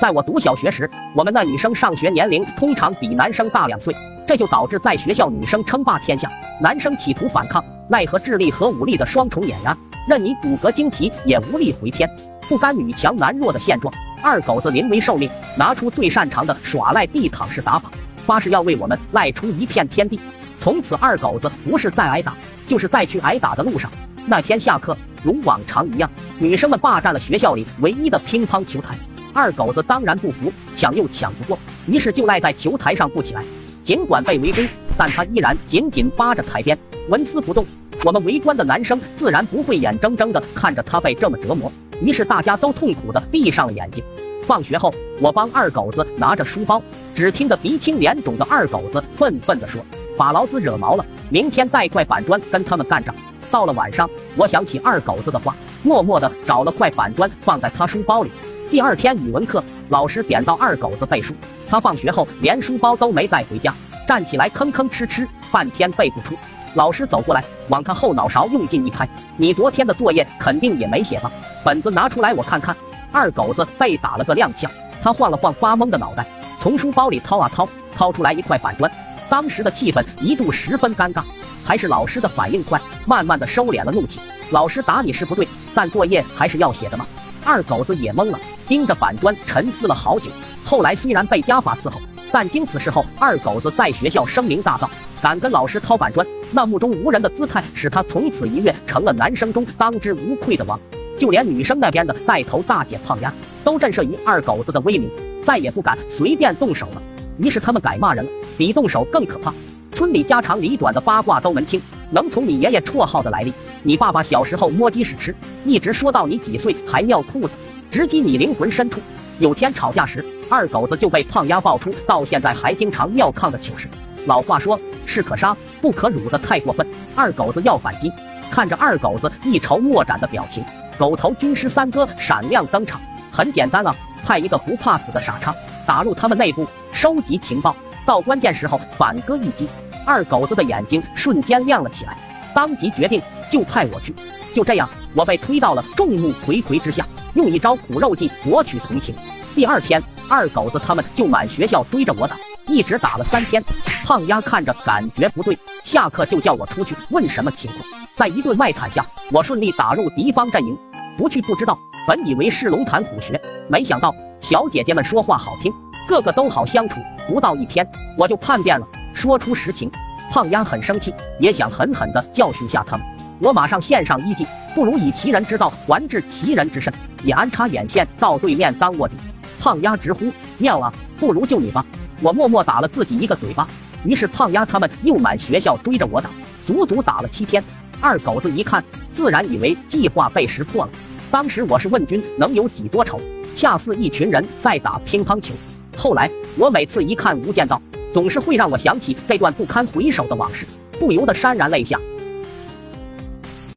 在我读小学时，我们那女生上学年龄通常比男生大两岁，这就导致在学校女生称霸天下，男生企图反抗，奈何智力和武力的双重碾压，任你骨骼惊奇也无力回天，不甘女强男弱的现状。二狗子临危受命，拿出最擅长的耍赖地躺式打法，发誓要为我们赖出一片天地。从此，二狗子不是在挨打，就是在去挨打的路上。那天下课，如往常一样，女生们霸占了学校里唯一的乒乓球台。二狗子当然不服，抢又抢不过，于是就赖在球台上不起来。尽管被围攻，但他依然紧紧扒着台边，纹丝不动。我们围观的男生自然不会眼睁睁地看着他被这么折磨，于是大家都痛苦地闭上了眼睛。放学后，我帮二狗子拿着书包，只听得鼻青脸肿的二狗子愤愤地说：“把老子惹毛了，明天带块板砖跟他们干仗。”到了晚上，我想起二狗子的话，默默地找了块板砖放在他书包里。第二天语文课，老师点到二狗子背书，他放学后连书包都没带回家，站起来吭吭哧哧半天背不出。老师走过来，往他后脑勺用劲一拍：“你昨天的作业肯定也没写吧？本子拿出来我看看。”二狗子被打了个踉跄，他晃了晃发懵的脑袋，从书包里掏啊掏，掏出来一块板砖。当时的气氛一度十分尴尬，还是老师的反应快，慢慢的收敛了怒气。老师打你是不对，但作业还是要写的嘛？二狗子也懵了。盯着板砖沉思了好久，后来虽然被家法伺候，但经此事后，二狗子在学校声名大噪，敢跟老师掏板砖，那目中无人的姿态使他从此一跃成了男生中当之无愧的王。就连女生那边的带头大姐胖丫，都震慑于二狗子的威名，再也不敢随便动手了。于是他们改骂人了，比动手更可怕。村里家长里短的八卦都门清，能从你爷爷绰号的来历，你爸爸小时候摸鸡屎吃，一直说到你几岁还尿裤子。直击你灵魂深处。有天吵架时，二狗子就被胖丫爆出到现在还经常尿炕的糗事。老话说，士可杀，不可辱的太过分。二狗子要反击，看着二狗子一筹莫展的表情，狗头军师三哥闪亮登场。很简单啊，派一个不怕死的傻叉打入他们内部，收集情报，到关键时候反戈一击。二狗子的眼睛瞬间亮了起来，当即决定就派我去。就这样，我被推到了众目睽睽之下。用一招苦肉计博取同情。第二天，二狗子他们就满学校追着我打，一直打了三天。胖丫看着感觉不对，下课就叫我出去问什么情况。在一顿卖惨下，我顺利打入敌方阵营。不去不知道，本以为是龙潭虎穴，没想到小姐姐们说话好听，个个都好相处。不到一天，我就叛变了，说出实情。胖丫很生气，也想狠狠地教训下他们。我马上献上一计，不如以其人之道还治其人之身。也安插眼线到对面当卧底，胖丫直呼妙啊，不如就你吧。我默默打了自己一个嘴巴。于是胖丫他们又满学校追着我打，足足打了七天。二狗子一看，自然以为计划被识破了。当时我是问君能有几多愁，恰似一群人在打乒乓球。后来我每次一看《无间道》，总是会让我想起这段不堪回首的往事，不由得潸然泪下。